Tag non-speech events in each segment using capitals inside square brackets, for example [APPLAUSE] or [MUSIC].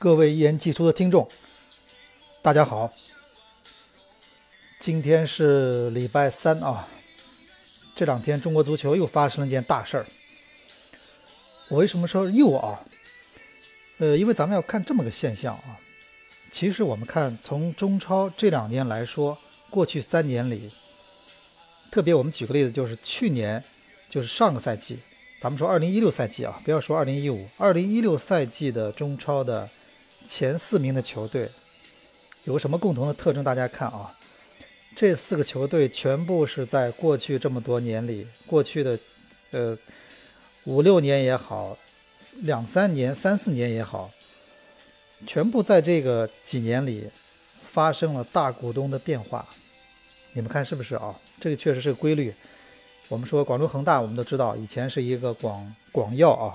各位一言既出的听众，大家好。今天是礼拜三啊，这两天中国足球又发生了一件大事儿。我为什么说又啊？呃，因为咱们要看这么个现象啊。其实我们看从中超这两年来说，过去三年里，特别我们举个例子，就是去年，就是上个赛季，咱们说二零一六赛季啊，不要说二零一五，二零一六赛季的中超的。前四名的球队有什么共同的特征？大家看啊，这四个球队全部是在过去这么多年里，过去的呃五六年也好，两三年、三四年也好，全部在这个几年里发生了大股东的变化。你们看是不是啊？这个确实是个规律。我们说广州恒大，我们都知道以前是一个广广药啊，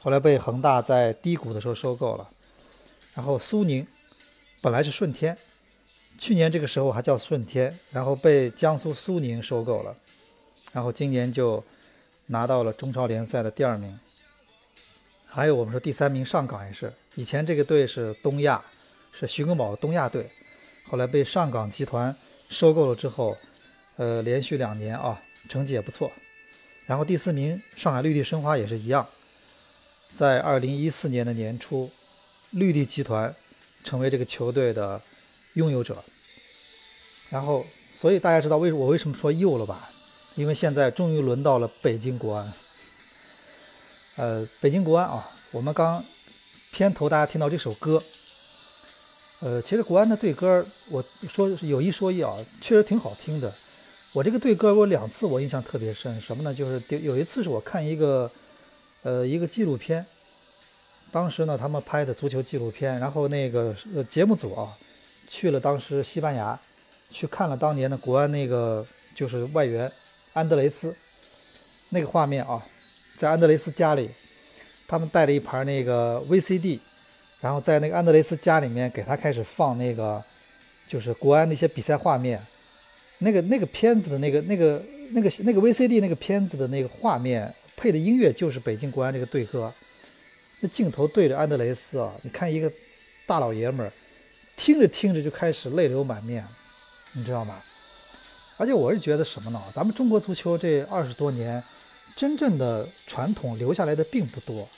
后来被恒大在低谷的时候收购了。然后苏宁本来是顺天，去年这个时候还叫顺天，然后被江苏苏宁收购了，然后今年就拿到了中超联赛的第二名。还有我们说第三名上港也是，以前这个队是东亚，是徐根宝东亚队，后来被上港集团收购了之后，呃，连续两年啊成绩也不错。然后第四名上海绿地申花也是一样，在二零一四年的年初。绿地集团成为这个球队的拥有者，然后，所以大家知道为我为什么说又了吧？因为现在终于轮到了北京国安。呃，北京国安啊，我们刚片头大家听到这首歌，呃，其实国安的队歌，我说有一说一啊，确实挺好听的。我这个队歌我两次我印象特别深，什么呢？就是有一次是我看一个呃一个纪录片。当时呢，他们拍的足球纪录片，然后那个节目组啊，去了当时西班牙，去看了当年的国安那个就是外援安德雷斯那个画面啊，在安德雷斯家里，他们带了一盘那个 VCD，然后在那个安德雷斯家里面给他开始放那个就是国安那些比赛画面，那个那个片子的那个那个那个那个 VCD 那个片子的那个画面配的音乐就是北京国安这个队歌。那镜头对着安德雷斯啊，你看一个大老爷们儿，听着听着就开始泪流满面，你知道吗？而且我是觉得什么呢？咱们中国足球这二十多年，真正的传统留下来的并不多，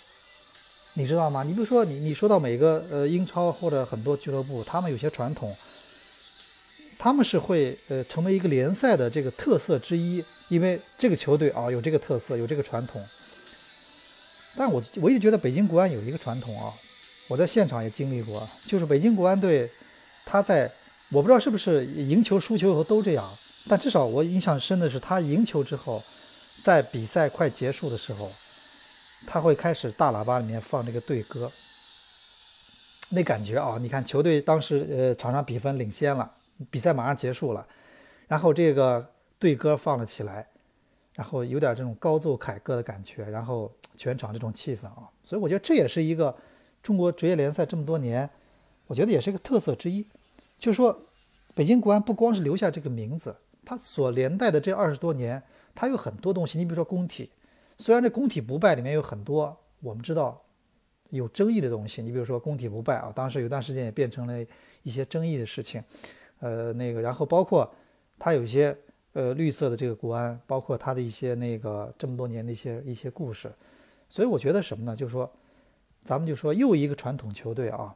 你知道吗？你比如说，你你说到每个呃英超或者很多俱乐部，他们有些传统，他们是会呃成为一个联赛的这个特色之一，因为这个球队啊有这个特色，有这个传统。但我我一直觉得北京国安有一个传统啊，我在现场也经历过，就是北京国安队，他在我不知道是不是赢球输球以后都这样，但至少我印象深的是他赢球之后，在比赛快结束的时候，他会开始大喇叭里面放这个队歌，那感觉啊，你看球队当时呃场上比分领先了，比赛马上结束了，然后这个队歌放了起来。然后有点这种高奏凯歌的感觉，然后全场这种气氛啊，所以我觉得这也是一个中国职业联赛这么多年，我觉得也是一个特色之一。就是说，北京国安不光是留下这个名字，它所连带的这二十多年，它有很多东西。你比如说工体，虽然这工体不败里面有很多我们知道有争议的东西，你比如说工体不败啊，当时有段时间也变成了一些争议的事情，呃，那个然后包括它有一些。呃，绿色的这个国安，包括他的一些那个这么多年的一些一些故事，所以我觉得什么呢？就是说，咱们就说又一个传统球队啊，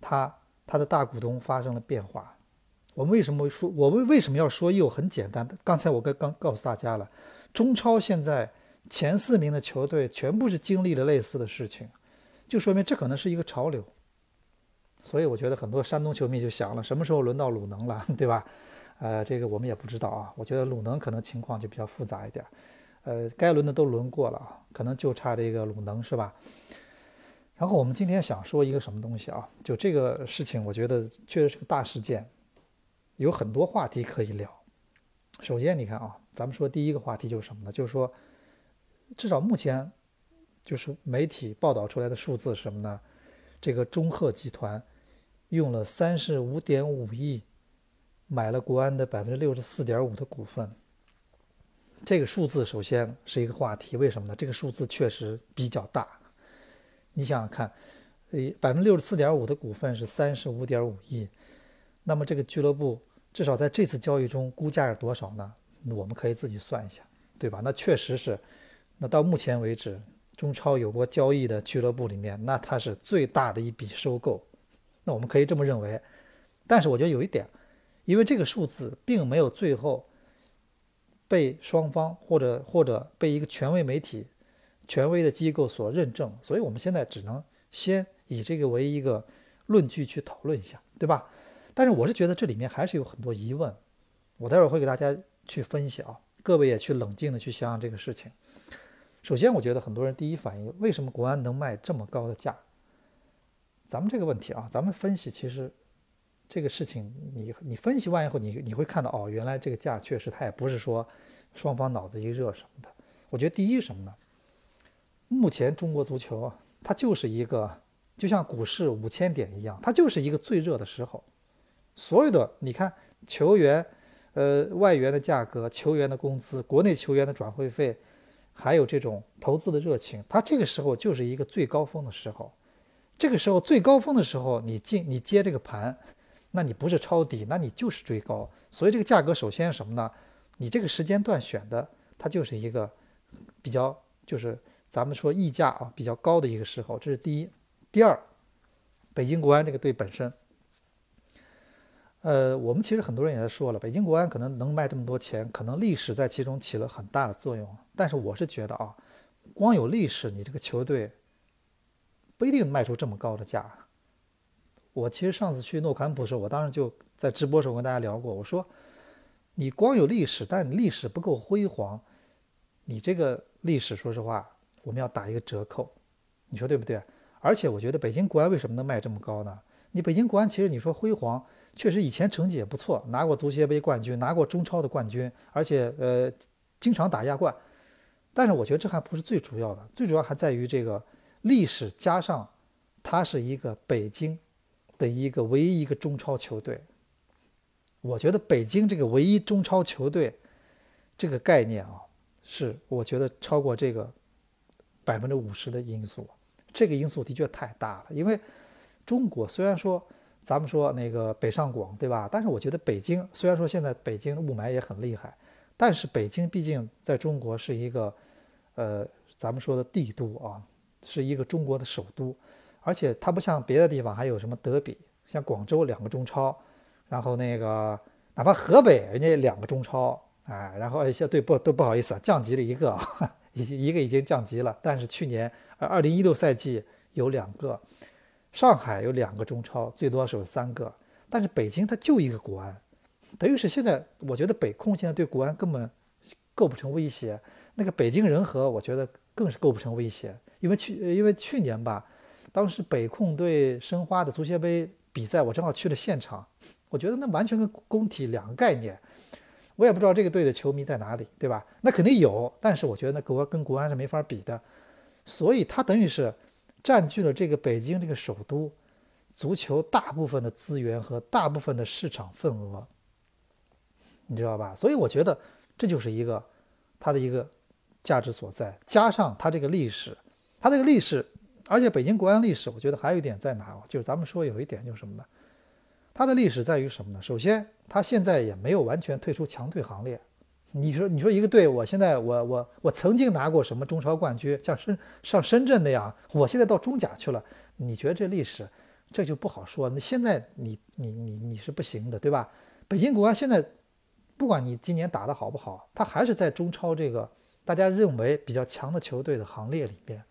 他他的大股东发生了变化。我们为什么说我为为什么要说又？很简单，刚才我刚刚告诉大家了，中超现在前四名的球队全部是经历了类似的事情，就说明这可能是一个潮流。所以我觉得很多山东球迷就想了，什么时候轮到鲁能了，对吧？呃，这个我们也不知道啊。我觉得鲁能可能情况就比较复杂一点，呃，该轮的都轮过了啊，可能就差这个鲁能是吧？然后我们今天想说一个什么东西啊？就这个事情，我觉得确实是个大事件，有很多话题可以聊。首先，你看啊，咱们说第一个话题就是什么呢？就是说，至少目前就是媒体报道出来的数字是什么呢？这个中赫集团用了三十五点五亿。买了国安的百分之六十四点五的股份，这个数字首先是一个话题。为什么呢？这个数字确实比较大。你想想看，呃，百分之六十四点五的股份是三十五点五亿，那么这个俱乐部至少在这次交易中估价是多少呢？我们可以自己算一下，对吧？那确实是，那到目前为止，中超有过交易的俱乐部里面，那它是最大的一笔收购，那我们可以这么认为。但是我觉得有一点，因为这个数字并没有最后被双方或者或者被一个权威媒体。权威的机构所认证，所以我们现在只能先以这个为一个论据去讨论一下，对吧？但是我是觉得这里面还是有很多疑问，我待会儿会给大家去分析啊，各位也去冷静的去想想这个事情。首先，我觉得很多人第一反应，为什么国安能卖这么高的价？咱们这个问题啊，咱们分析，其实这个事情你你分析完以后，你你会看到哦，原来这个价确实它也不是说双方脑子一热什么的。我觉得第一什么呢？目前中国足球，它就是一个就像股市五千点一样，它就是一个最热的时候。所有的你看球员，呃，外援的价格、球员的工资、国内球员的转会费，还有这种投资的热情，它这个时候就是一个最高峰的时候。这个时候最高峰的时候，你进你接这个盘，那你不是抄底，那你就是追高。所以这个价格首先什么呢？你这个时间段选的，它就是一个比较就是。咱们说溢价啊比较高的一个时候，这是第一。第二，北京国安这个队本身，呃，我们其实很多人也在说了，北京国安可能能卖这么多钱，可能历史在其中起了很大的作用。但是我是觉得啊，光有历史，你这个球队不一定卖出这么高的价。我其实上次去诺坎普的时候，我当时就在直播时候跟大家聊过，我说你光有历史，但历史不够辉煌，你这个历史，说实话。我们要打一个折扣，你说对不对？而且我觉得北京国安为什么能卖这么高呢？你北京国安其实你说辉煌，确实以前成绩也不错，拿过足协杯冠军，拿过中超的冠军，而且呃经常打亚冠。但是我觉得这还不是最主要的，最主要还在于这个历史加上它是一个北京的一个唯一一个中超球队。我觉得北京这个唯一中超球队这个概念啊，是我觉得超过这个。百分之五十的因素，这个因素的确太大了。因为中国虽然说咱们说那个北上广，对吧？但是我觉得北京虽然说现在北京雾霾也很厉害，但是北京毕竟在中国是一个呃咱们说的帝都啊，是一个中国的首都，而且它不像别的地方还有什么德比，像广州两个中超，然后那个哪怕河北人家两个中超，哎，然后一些对不都不好意思啊，降级了一个。[LAUGHS] 已经一个已经降级了，但是去年二零一六赛季有两个，上海有两个中超，最多是有三个，但是北京它就一个国安，等于是现在我觉得北控现在对国安根本构不成威胁，那个北京人和我觉得更是构不成威胁，因为去因为去年吧，当时北控对申花的足协杯比赛，我正好去了现场，我觉得那完全跟工体两个概念。我也不知道这个队的球迷在哪里，对吧？那肯定有，但是我觉得那国跟国安是没法比的，所以他等于是占据了这个北京这个首都足球大部分的资源和大部分的市场份额，你知道吧？所以我觉得这就是一个它的一个价值所在，加上它这个历史，它这个历史，而且北京国安历史，我觉得还有一点在哪？就是咱们说有一点就是什么呢？它的历史在于什么呢？首先。他现在也没有完全退出强队行列。你说，你说一个队，我现在我我我曾经拿过什么中超冠军，像深像深圳那样，我现在到中甲去了。你觉得这历史，这就不好说。那现在你你你你是不行的，对吧？北京国安现在，不管你今年打得好不好，他还是在中超这个大家认为比较强的球队的行列里边。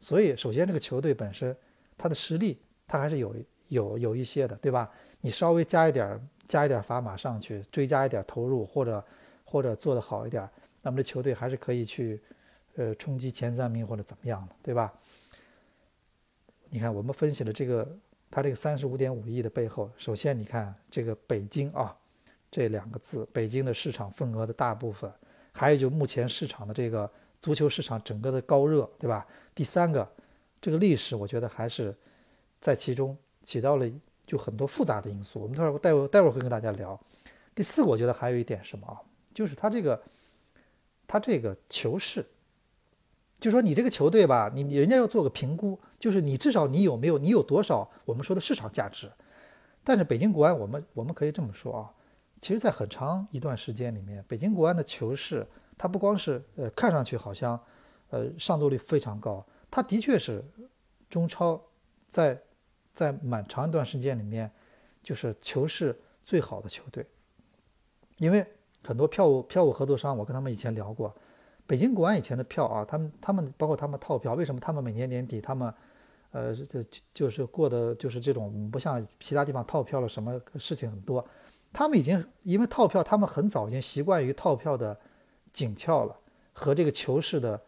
所以，首先这个球队本身，它的实力，它还是有有有一些的，对吧？你稍微加一点。加一点砝码上去，追加一点投入，或者或者做得好一点，那么这球队还是可以去，呃，冲击前三名或者怎么样的，对吧？你看，我们分析了这个，它这个三十五点五亿的背后，首先你看这个北京啊，这两个字，北京的市场份额的大部分，还有就目前市场的这个足球市场整个的高热，对吧？第三个，这个历史，我觉得还是在其中起到了。就很多复杂的因素，我们待会儿待会儿待会儿会跟大家聊。第四个，我觉得还有一点什么啊，就是他这个他这个球市，就说你这个球队吧，你你人家要做个评估，就是你至少你有没有你有多少我们说的市场价值。但是北京国安，我们我们可以这么说啊，其实，在很长一段时间里面，北京国安的球市，它不光是呃看上去好像呃上座率非常高，它的确是中超在在蛮长一段时间里面就是球市最好的球队，因为很多票务票务合作商，我跟他们以前聊过。北京国安以前的票啊，他们他们包括他们套票，为什么他们每年年底他们，呃，这就是过的就是这种不像其他地方套票了，什么事情很多，他们已经因为套票，他们很早已经习惯于套票的紧俏了和这个球市的，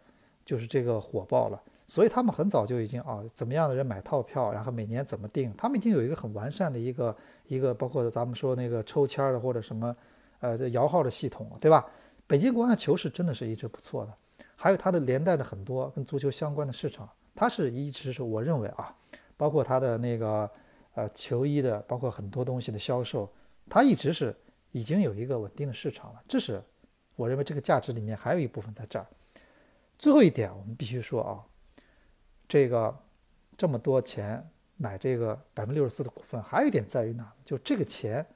就是这个火爆了，所以他们很早就已经啊，怎么样的人买套票，然后每年怎么定，他们已经有一个很完善的一个一个包括咱们说那个抽签的或者什么，呃，这摇号的系统，对吧？北京国安的球市真的是一直不错的，还有它的连带的很多跟足球相关的市场，它是一直是我认为啊，包括它的那个呃球衣的，包括很多东西的销售，它一直是已经有一个稳定的市场了。这是我认为这个价值里面还有一部分在这儿。最后一点，我们必须说啊，这个这么多钱买这个百分之六十四的股份，还有一点在于哪？就这个钱，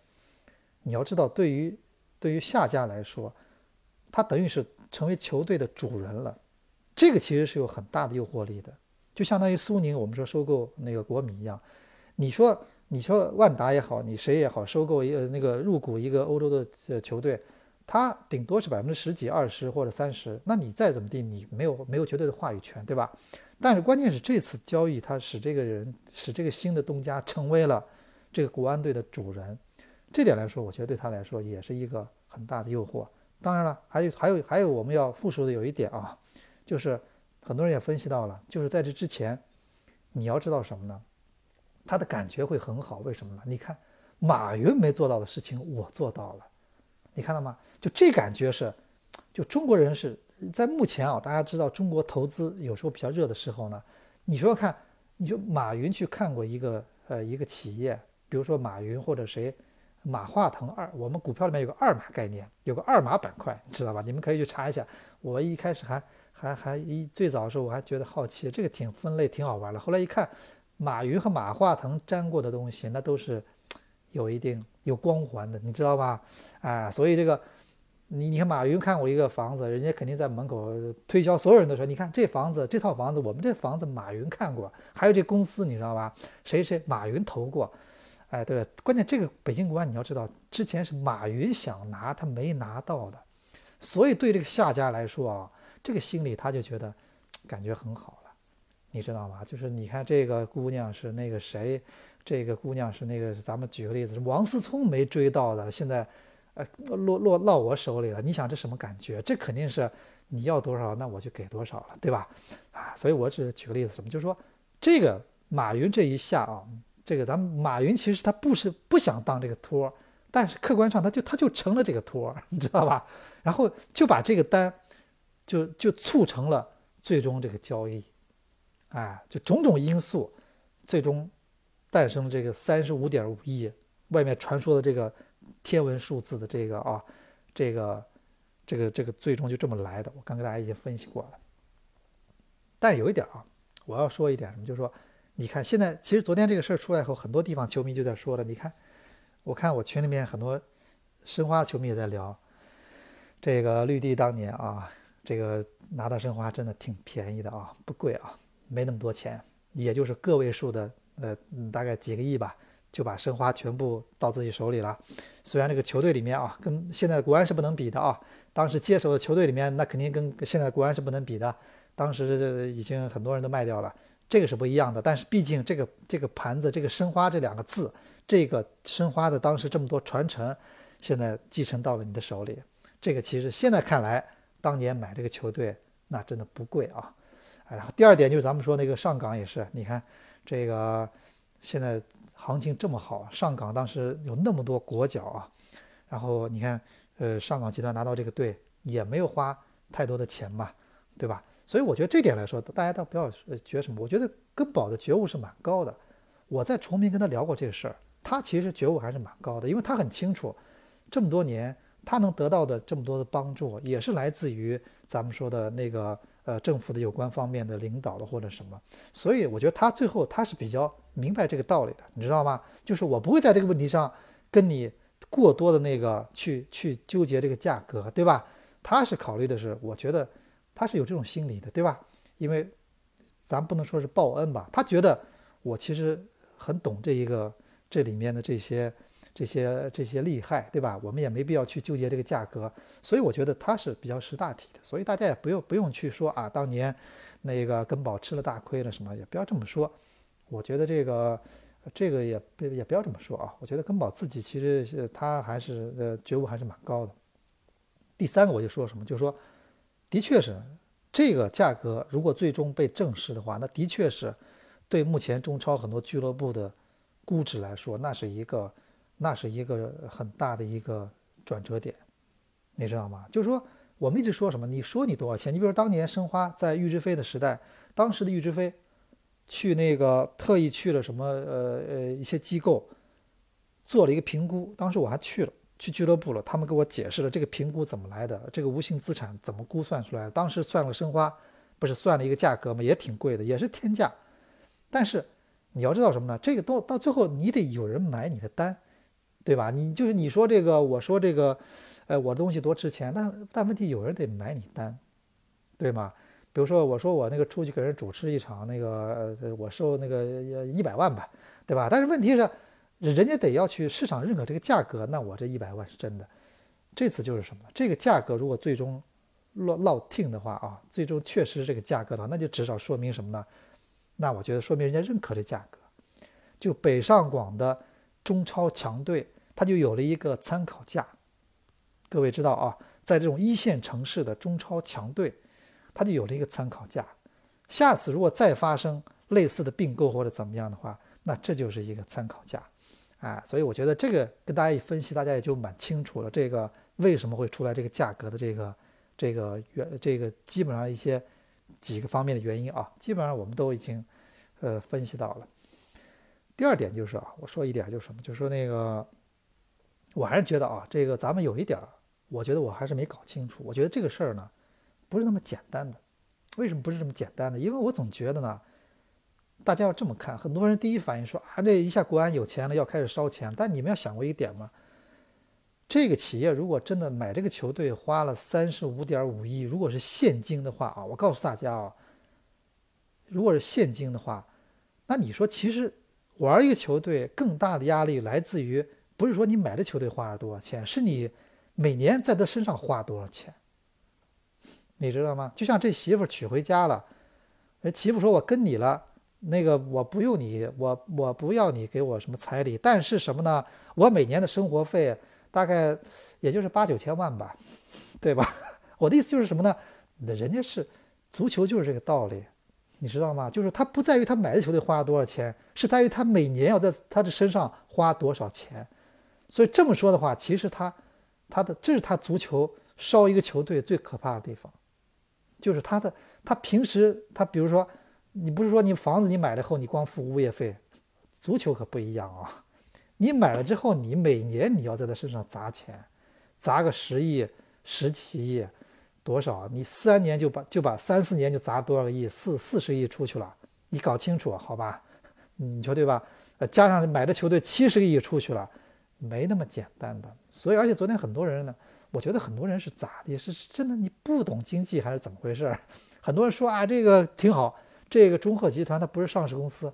你要知道，对于对于下家来说。他等于是成为球队的主人了，这个其实是有很大的诱惑力的，就相当于苏宁我们说收购那个国米一样。你说你说万达也好，你谁也好，收购一个那个入股一个欧洲的呃球队，他顶多是百分之十几、二十或者三十，那你再怎么地，你没有没有绝对的话语权，对吧？但是关键是这次交易，他使这个人使这个新的东家成为了这个国安队的主人，这点来说，我觉得对他来说也是一个很大的诱惑。当然了，还有还有还有，我们要复述的有一点啊，就是很多人也分析到了，就是在这之前，你要知道什么呢？他的感觉会很好，为什么呢？你看马云没做到的事情，我做到了，你看到吗？就这感觉是，就中国人是在目前啊，大家知道中国投资有时候比较热的时候呢，你说看，你就马云去看过一个呃一个企业，比如说马云或者谁。马化腾二，我们股票里面有个二马概念，有个二马板块，你知道吧？你们可以去查一下。我一开始还还还一最早的时候我还觉得好奇，这个挺分类挺好玩的。后来一看，马云和马化腾沾过的东西，那都是有一定有光环的，你知道吧？哎，所以这个你你看马云看过一个房子，人家肯定在门口推销，所有人都说，你看这房子这套房子，我们这房子马云看过，还有这公司你知道吧？谁谁马云投过。哎，对，关键这个北京国安你要知道，之前是马云想拿，他没拿到的，所以对这个下家来说啊，这个心里他就觉得感觉很好了，你知道吗？就是你看这个姑娘是那个谁，这个姑娘是那个，咱们举个例子，王思聪没追到的，现在呃落落落我手里了，你想这什么感觉？这肯定是你要多少，那我就给多少了，对吧？啊，所以我只是举个例子，什么，就是说这个马云这一下啊。这个咱们马云其实他不是不想当这个托，但是客观上他就他就成了这个托，[LAUGHS] 你知道吧？然后就把这个单，就就促成了最终这个交易，哎，就种种因素，最终诞生这个三十五点五亿，外面传说的这个天文数字的这个啊，这个这个这个最终就这么来的。我刚给大家已经分析过了，但有一点啊，我要说一点什么，就是说。你看，现在其实昨天这个事儿出来以后，很多地方球迷就在说了。你看，我看我群里面很多申花球迷也在聊，这个绿地当年啊，这个拿到申花真的挺便宜的啊，不贵啊，没那么多钱，也就是个位数的，呃，大概几个亿吧，就把申花全部到自己手里了。虽然这个球队里面啊，跟现在的国安是不能比的啊，当时接手的球队里面，那肯定跟现在的国安是不能比的。当时已经很多人都卖掉了。这个是不一样的，但是毕竟这个这个盘子，这个申花这两个字，这个申花的当时这么多传承，现在继承到了你的手里。这个其实现在看来，当年买这个球队那真的不贵啊。然后第二点就是咱们说那个上港也是，你看这个现在行情这么好，上港当时有那么多国脚啊，然后你看呃上港集团拿到这个队也没有花太多的钱嘛，对吧？所以我觉得这点来说，大家倒不要觉什么。我觉得根宝的觉悟是蛮高的。我在崇明跟他聊过这个事儿，他其实觉悟还是蛮高的，因为他很清楚，这么多年他能得到的这么多的帮助，也是来自于咱们说的那个呃政府的有关方面的领导的或者什么，所以我觉得他最后他是比较明白这个道理的，你知道吗？就是我不会在这个问题上跟你过多的那个去去纠结这个价格，对吧？他是考虑的是，我觉得他是有这种心理的，对吧？因为咱不能说是报恩吧，他觉得我其实很懂这一个这里面的这些。这些这些利害，对吧？我们也没必要去纠结这个价格，所以我觉得它是比较识大体的，所以大家也不用不用去说啊，当年那个根宝吃了大亏了什么，也不要这么说。我觉得这个这个也也不要这么说啊。我觉得根宝自己其实是他还是呃觉悟还是蛮高的。第三个我就说什么，就是说，的确是这个价格如果最终被证实的话，那的确是对目前中超很多俱乐部的估值来说，那是一个。那是一个很大的一个转折点，你知道吗？就是说，我们一直说什么？你说你多少钱？你比如当年申花在郁之飞的时代，当时的郁之飞去那个特意去了什么呃呃一些机构做了一个评估，当时我还去了，去俱乐部了，他们给我解释了这个评估怎么来的，这个无形资产怎么估算出来的。当时算了申花，不是算了一个价格吗？也挺贵的，也是天价。但是你要知道什么呢？这个到到最后你得有人买你的单。对吧？你就是你说这个，我说这个，呃，我的东西多值钱，但但问题有人得买你单，对吗？比如说我说我那个出去给人主持一场那个，呃，我收那个一百万吧，对吧？但是问题是，人家得要去市场认可这个价格，那我这一百万是真的。这次就是什么？这个价格如果最终落落定的话啊，最终确实这个价格的话，那就至少说明什么呢？那我觉得说明人家认可这价格，就北上广的中超强队。它就有了一个参考价，各位知道啊，在这种一线城市的中超强队，它就有了一个参考价。下次如果再发生类似的并购或者怎么样的话，那这就是一个参考价，啊，所以我觉得这个跟大家一分析，大家也就蛮清楚了。这个为什么会出来这个价格的这个这个原这个基本上一些几个方面的原因啊，基本上我们都已经呃分析到了。第二点就是啊，我说一点就是什么，就是说那个。我还是觉得啊，这个咱们有一点儿，我觉得我还是没搞清楚。我觉得这个事儿呢，不是那么简单的。为什么不是这么简单的？因为我总觉得呢，大家要这么看，很多人第一反应说啊，这一下国安有钱了，要开始烧钱。但你们要想过一点吗？这个企业如果真的买这个球队花了三十五点五亿，如果是现金的话啊，我告诉大家啊，如果是现金的话，那你说其实玩一个球队更大的压力来自于。不是说你买的球队花了多少钱，是你每年在他身上花多少钱，你知道吗？就像这媳妇娶回家了，人媳妇说：“我跟你了，那个我不用你，我我不要你给我什么彩礼，但是什么呢？我每年的生活费大概也就是八九千万吧，对吧？我的意思就是什么呢？人家是足球就是这个道理，你知道吗？就是他不在于他买的球队花了多少钱，是在于他每年要在他的身上花多少钱。”所以这么说的话，其实他，他的这是他足球烧一个球队最可怕的地方，就是他的他平时他比如说，你不是说你房子你买了后你光付物业费，足球可不一样啊，你买了之后你每年你要在他身上砸钱，砸个十亿十几亿，多少？你三年就把就把三四年就砸多少个亿？四四十亿出去了，你搞清楚好吧？你说对吧？呃，加上买的球队七十个亿出去了。没那么简单的，所以而且昨天很多人呢，我觉得很多人是咋的？是真的你不懂经济还是怎么回事？[LAUGHS] 很多人说啊，这个挺好，这个中赫集团它不是上市公司。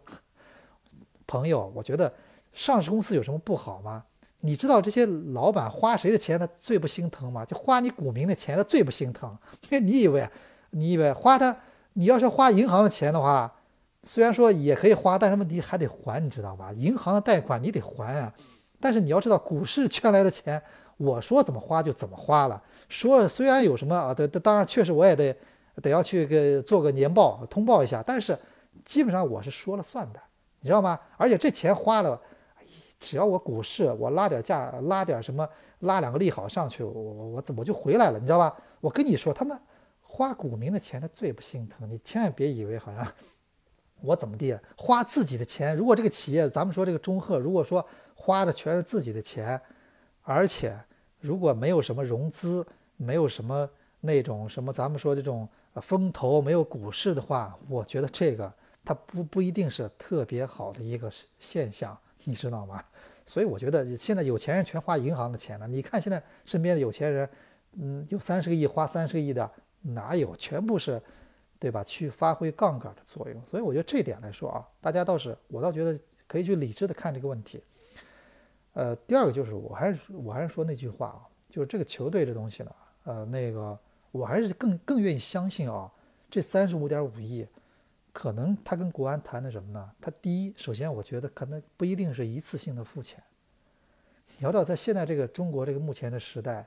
[LAUGHS] 朋友，我觉得上市公司有什么不好吗？你知道这些老板花谁的钱他最不心疼吗？就花你股民的钱他最不心疼。[LAUGHS] 你以为你以为花他，你要是花银行的钱的话，虽然说也可以花，但是问题还得还，你知道吧？银行的贷款你得还啊。但是你要知道，股市圈来的钱，[LAUGHS] 我说怎么花就怎么花了。说虽然有什么啊，对，当然确实我也得得要去给做个年报通报一下，但是基本上我是说了算的，你知道吗？而且这钱花了，只要我股市我拉点价，拉点什么，拉两个利好上去，我我我怎么就回来了？你知道吧？我跟你说，他们花股民的钱，他最不心疼。你千万别以为好像 [LAUGHS] 我怎么地，花自己的钱。如果这个企业，咱们说这个中赫，如果说。花的全是自己的钱，而且如果没有什么融资，没有什么那种什么咱们说这种风投、没有股市的话，我觉得这个它不不一定是特别好的一个现象，你知道吗？所以我觉得现在有钱人全花银行的钱了。你看现在身边的有钱人，嗯，有三十个亿花三十个亿的哪有？全部是，对吧？去发挥杠杆的作用。所以我觉得这点来说啊，大家倒是我倒觉得可以去理智的看这个问题。呃，第二个就是我还是我还是说那句话啊。就是这个球队这东西呢，呃，那个我还是更更愿意相信啊，这三十五点五亿，可能他跟国安谈的什么呢？他第一，首先我觉得可能不一定是一次性的付钱。你要知道，在现在这个中国这个目前的时代，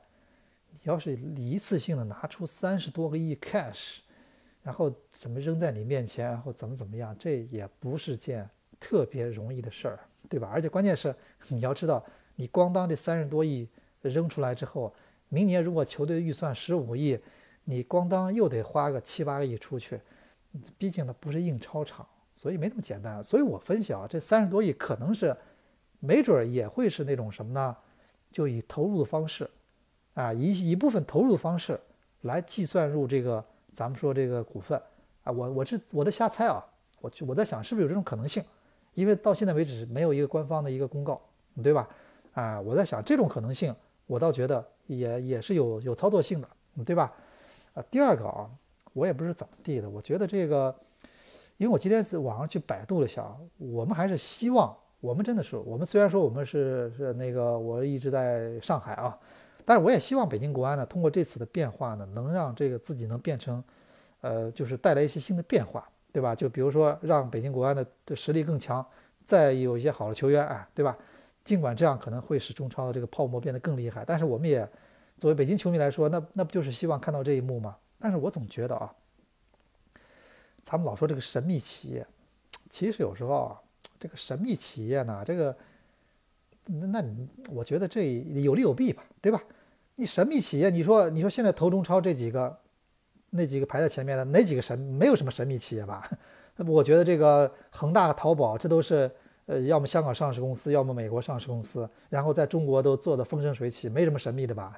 你要是一次性的拿出三十多个亿 cash，然后怎么扔在你面前，然后怎么怎么样，这也不是件特别容易的事儿，对吧？而且关键是你要知道，你光当这三十多亿。扔出来之后，明年如果球队预算十五亿，你咣当又得花个七八个亿出去，毕竟它不是印钞厂，所以没那么简单。所以我分析啊，这三十多亿可能是，没准儿也会是那种什么呢？就以投入的方式，啊，一一部分投入的方式来计算入这个咱们说这个股份啊。我我这我在瞎猜啊，我我在想是不是有这种可能性？因为到现在为止没有一个官方的一个公告，对吧？啊，我在想这种可能性。我倒觉得也也是有有操作性的，对吧？啊，第二个啊，我也不是怎么地的，我觉得这个，因为我今天是网上去百度了一下，我们还是希望，我们真的是，我们虽然说我们是是那个，我一直在上海啊，但是我也希望北京国安呢，通过这次的变化呢，能让这个自己能变成，呃，就是带来一些新的变化，对吧？就比如说让北京国安的实力更强，再有一些好的球员，哎，对吧？尽管这样可能会使中超的这个泡沫变得更厉害，但是我们也作为北京球迷来说，那那不就是希望看到这一幕吗？但是我总觉得啊，咱们老说这个神秘企业，其实有时候啊，这个神秘企业呢，这个那那你我觉得这有利有弊吧，对吧？你神秘企业，你说你说现在投中超这几个，那几个排在前面的哪几个神？没有什么神秘企业吧？[LAUGHS] 我觉得这个恒大、淘宝，这都是。呃，要么香港上市公司，要么美国上市公司，然后在中国都做的风生水起，没什么神秘的吧？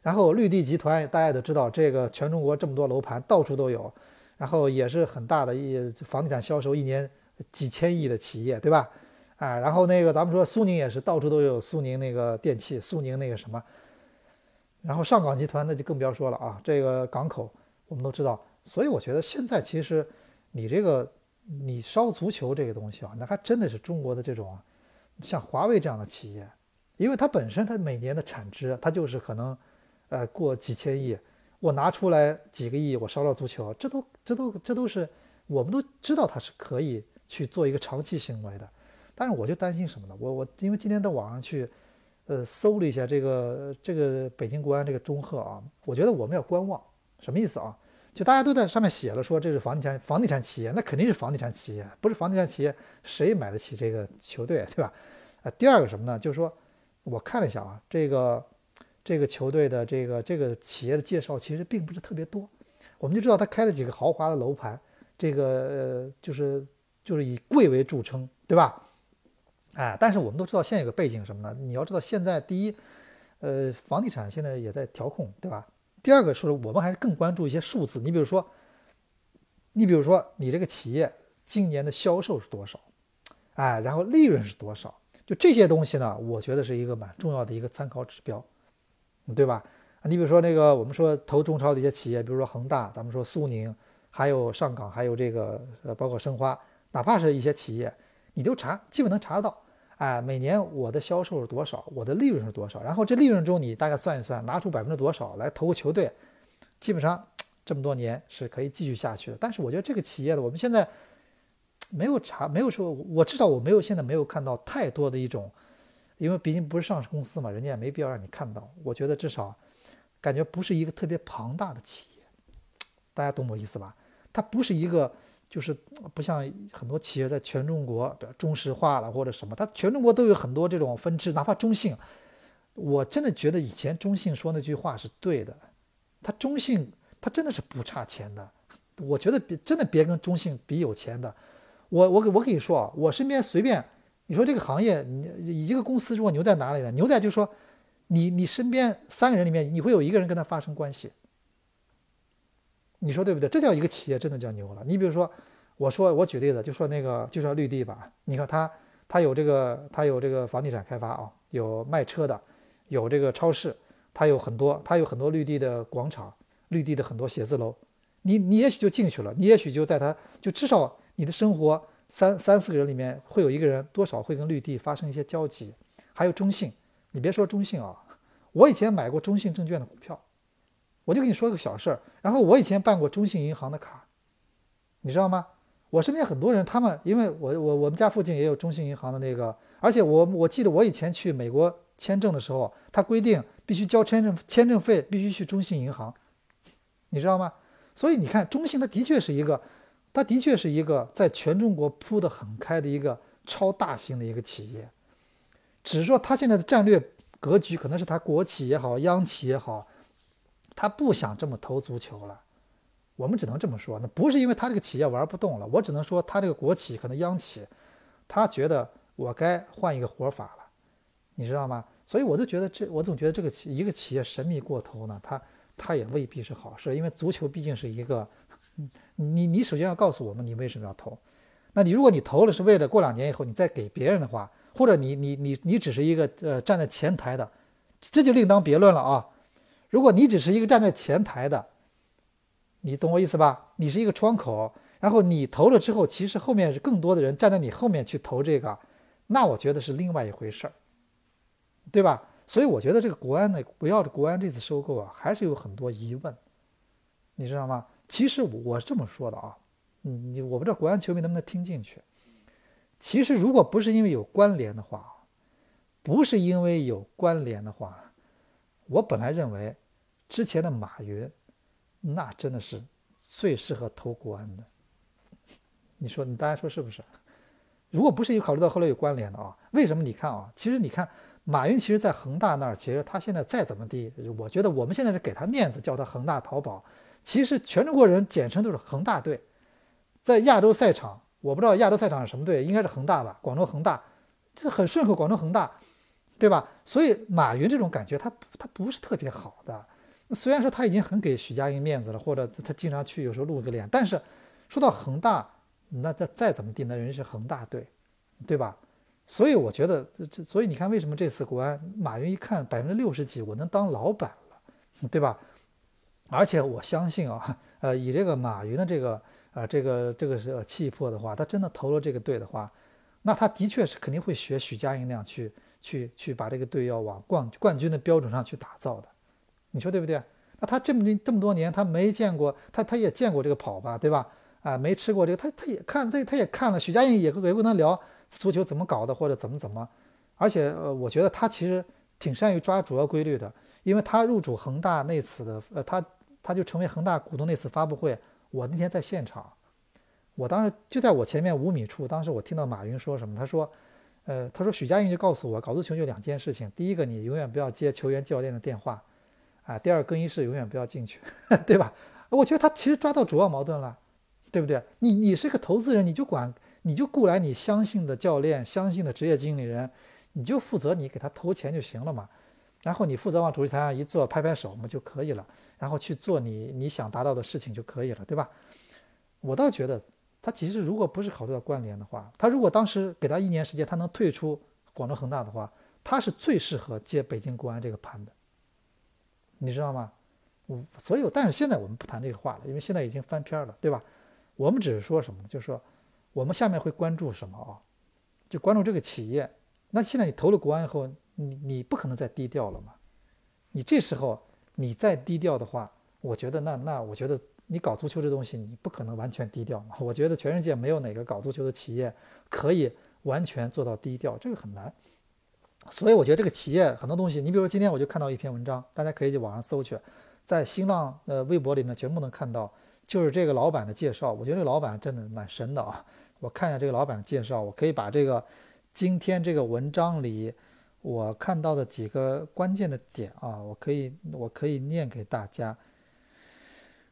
然后绿地集团，大家都知道，这个全中国这么多楼盘，到处都有，然后也是很大的一房地产销售，一年几千亿的企业，对吧？哎，然后那个咱们说苏宁也是到处都有苏宁那个电器，苏宁那个什么，然后上港集团那就更不要说了啊，这个港口我们都知道，所以我觉得现在其实你这个。你烧足球这个东西啊，那还真的是中国的这种，像华为这样的企业，因为它本身它每年的产值，它就是可能，呃，过几千亿，我拿出来几个亿，我烧烧足球，这都这都这都是我们都知道它是可以去做一个长期行为的，但是我就担心什么呢？我我因为今天到网上去，呃，搜了一下这个这个北京国安这个中赫啊，我觉得我们要观望，什么意思啊？就大家都在上面写了，说这是房地产房地产企业，那肯定是房地产企业，不是房地产企业谁买得起这个球队，对吧？啊，第二个什么呢？就是说，我看了一下啊，这个这个球队的这个这个企业的介绍其实并不是特别多。我们就知道他开了几个豪华的楼盘，这个呃就是就是以贵为著称，对吧？哎，但是我们都知道现在有个背景什么呢？你要知道现在第一，呃，房地产现在也在调控，对吧？第二个是，我们还是更关注一些数字。你比如说，你比如说，你这个企业今年的销售是多少？哎，然后利润是多少？就这些东西呢，我觉得是一个蛮重要的一个参考指标，对吧？你比如说那个我们说投中超的一些企业，比如说恒大，咱们说苏宁，还有上港，还有这个呃，包括申花，哪怕是一些企业，你都查，基本能查得到。哎，每年我的销售是多少？我的利润是多少？然后这利润中你大概算一算，拿出百分之多少来投个球队，基本上这么多年是可以继续下去的。但是我觉得这个企业的，我们现在没有查，没有说，我至少我没有现在没有看到太多的一种，因为毕竟不是上市公司嘛，人家也没必要让你看到。我觉得至少感觉不是一个特别庞大的企业，大家懂我意思吧？它不是一个。就是不像很多企业在全中国，比如中石化了或者什么，它全中国都有很多这种分支，哪怕中信，我真的觉得以前中信说那句话是对的，他中信他真的是不差钱的，我觉得别真的别跟中信比有钱的，我我我跟你说啊，我身边随便你说这个行业，你一个公司如果牛在哪里呢？牛在就是说，你你身边三个人里面你会有一个人跟他发生关系。你说对不对？这叫一个企业真的叫牛了。你比如说，我说我举例子，就说那个就说绿地吧，你看它它有这个它有这个房地产开发啊，有卖车的，有这个超市，它有很多它有很多绿地的广场，绿地的很多写字楼，你你也许就进去了，你也许就在它就至少你的生活三三四个人里面会有一个人多少会跟绿地发生一些交集。还有中信，你别说中信啊，我以前买过中信证券的股票。我就跟你说个小事儿，然后我以前办过中信银行的卡，你知道吗？我身边很多人，他们因为我我我们家附近也有中信银行的那个，而且我我记得我以前去美国签证的时候，他规定必须交签证签证费，必须去中信银行，你知道吗？所以你看，中信它的确是一个，它的确是一个在全中国铺得很开的一个超大型的一个企业，只是说它现在的战略格局可能是它国企也好，央企也好。他不想这么投足球了，我们只能这么说。那不是因为他这个企业玩不动了，我只能说他这个国企可能央企，他觉得我该换一个活法了，你知道吗？所以我就觉得这，我总觉得这个企一个企业神秘过头呢，他他也未必是好事。因为足球毕竟是一个，你你首先要告诉我们你为什么要投。那你如果你投了是为了过两年以后你再给别人的话，或者你你你你只是一个呃站在前台的，这就另当别论了啊。如果你只是一个站在前台的，你懂我意思吧？你是一个窗口，然后你投了之后，其实后面是更多的人站在你后面去投这个，那我觉得是另外一回事儿，对吧？所以我觉得这个国安呢，围绕着国安这次收购啊，还是有很多疑问，你知道吗？其实我是这么说的啊，嗯，你我不知道国安球迷能不能听进去。其实如果不是因为有关联的话，不是因为有关联的话。我本来认为，之前的马云，那真的是最适合投国安的。你说，你大家说是不是？如果不是有考虑到后来有关联的啊，为什么？你看啊，其实你看，马云其实在恒大那儿，其实他现在再怎么地，我觉得我们现在是给他面子，叫他恒大淘宝。其实全中国人简称都是恒大队。在亚洲赛场，我不知道亚洲赛场是什么队，应该是恒大吧？广州恒大，这很顺口，广州恒大。对吧？所以马云这种感觉，他他不是特别好的。虽然说他已经很给许家印面子了，或者他经常去有时候露个脸，但是说到恒大，那再再怎么地，那人是恒大队，对吧？所以我觉得这，所以你看，为什么这次国安马云一看百分之六十几，我能当老板了，对吧？而且我相信啊，呃，以这个马云的这个啊这个这个是气魄的话，他真的投了这个队的话，那他的确是肯定会学许家印那样去。去去把这个队要往冠冠军的标准上去打造的，你说对不对？那他这么这么多年，他没见过，他他也见过这个跑吧，对吧？啊，没吃过这个，他他也看，他他也看了。许家印也也跟他聊足球怎么搞的，或者怎么怎么。而且呃，我觉得他其实挺善于抓主要规律的，因为他入主恒大那次的，呃，他他就成为恒大股东那次发布会，我那天在现场，我当时就在我前面五米处，当时我听到马云说什么，他说。呃，他说许家印就告诉我，搞足球就两件事情，第一个你永远不要接球员教练的电话，啊，第二更衣室永远不要进去，[LAUGHS] 对吧？我觉得他其实抓到主要矛盾了，对不对？你你是个投资人，你就管你就雇来你相信的教练、相信的职业经理人，你就负责你给他投钱就行了嘛，然后你负责往主席台上一坐，拍拍手嘛就可以了，然后去做你你想达到的事情就可以了，对吧？我倒觉得。他其实如果不是考虑到关联的话，他如果当时给他一年时间，他能退出广州恒大的话，他是最适合接北京国安这个盘的，你知道吗？我，所以但是现在我们不谈这个话了，因为现在已经翻篇了，对吧？我们只是说什么？就是说我们下面会关注什么啊？就关注这个企业。那现在你投了国安以后，你你不可能再低调了嘛？你这时候你再低调的话，我觉得那那我觉得。你搞足球这东西，你不可能完全低调嘛？我觉得全世界没有哪个搞足球的企业可以完全做到低调，这个很难。所以我觉得这个企业很多东西，你比如今天我就看到一篇文章，大家可以去网上搜去，在新浪呃微博里面全部能看到，就是这个老板的介绍。我觉得这个老板真的蛮神的啊！我看一下这个老板的介绍，我可以把这个今天这个文章里我看到的几个关键的点啊，我可以我可以念给大家。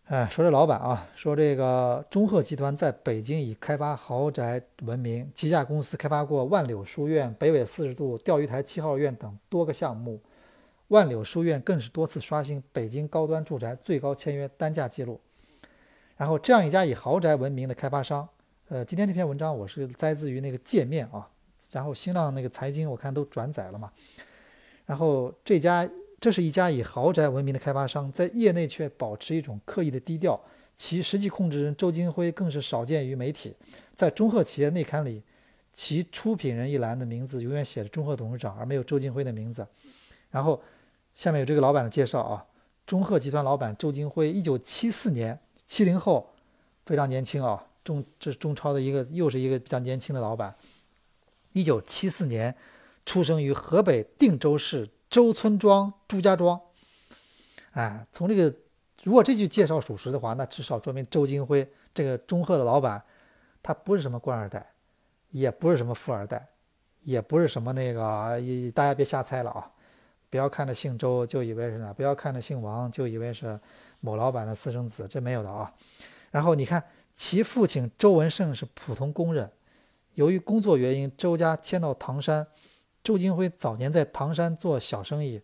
哎，说这老板啊，说这个中赫集团在北京以开发豪宅闻名，旗下公司开发过万柳书院、北纬四十度、钓鱼台七号院等多个项目，万柳书院更是多次刷新北京高端住宅最高签约单价记录。然后这样一家以豪宅闻名的开发商，呃，今天这篇文章我是摘自于那个界面啊，然后新浪那个财经我看都转载了嘛。然后这家这是一家以豪宅闻名的开发商，在业内却保持一种刻意的低调，其实际控制人周金辉更是少见于媒体，在中赫企业内刊里，其出品人一栏的名字永远写着中赫董事长，而没有周金辉的名字。然后下面有这个老板的介绍啊，中赫集团老板周金辉，一九七四年。七零后，非常年轻啊！中这是中超的一个，又是一个比较年轻的老板。一九七四年出生于河北定州市周村庄朱家庄。哎，从这个，如果这句介绍属实的话，那至少说明周金辉这个中赫的老板，他不是什么官二代，也不是什么富二代，也不是什么那个，大家别瞎猜了啊！不要看着姓周就以为是哪，不要看着姓王就以为是。某老板的私生子，这没有的啊。然后你看，其父亲周文胜是普通工人，由于工作原因，周家迁到唐山。周金辉早年在唐山做小生意，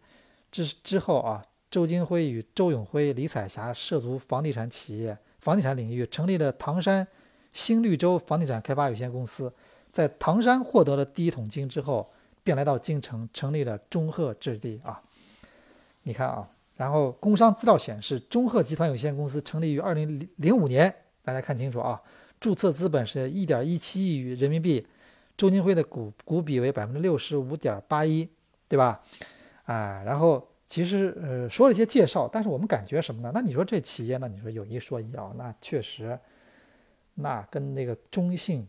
之之后啊，周金辉与周永辉、李彩霞涉足房地产企业、房地产领域，成立了唐山新绿洲房地产开发有限公司。在唐山获得了第一桶金之后，便来到京城，成立了中赫置地啊。你看啊。然后，工商资料显示，中赫集团有限公司成立于二零零五年。大家看清楚啊，注册资本是一点一七亿人民币，周金辉的股股比为百分之六十五点八一，对吧？啊，然后其实呃说了一些介绍，但是我们感觉什么呢？那你说这企业呢？你说有一说一啊，那确实，那跟那个中信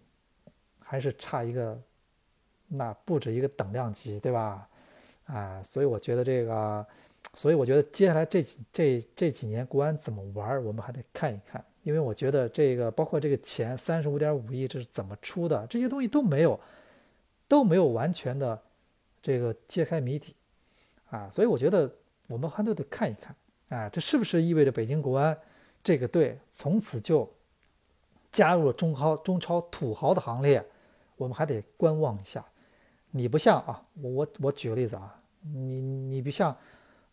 还是差一个，那不止一个等量级，对吧？啊，所以我觉得这个。所以我觉得接下来这几这这几年国安怎么玩，我们还得看一看。因为我觉得这个包括这个钱三十五点五亿，这是怎么出的？这些东西都没有都没有完全的这个揭开谜底啊。所以我觉得我们还都得看一看啊，这是不是意味着北京国安这个队从此就加入了中超中超土豪的行列？我们还得观望一下。你不像啊，我我我举个例子啊，你你不像。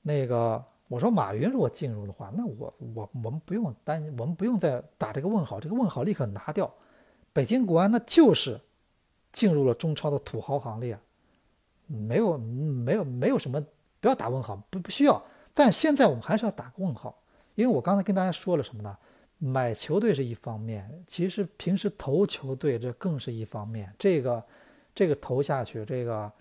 那个，我说马云如果进入的话，那我我我们不用担心，我们不用再打这个问号，这个问号立刻拿掉。北京国安那就是进入了中超的土豪行列，没有没有没有什么，不要打问号，不不需要。但现在我们还是要打个问号，因为我刚才跟大家说了什么呢？买球队是一方面，其实平时投球队这更是一方面。这个这个投下去，这个。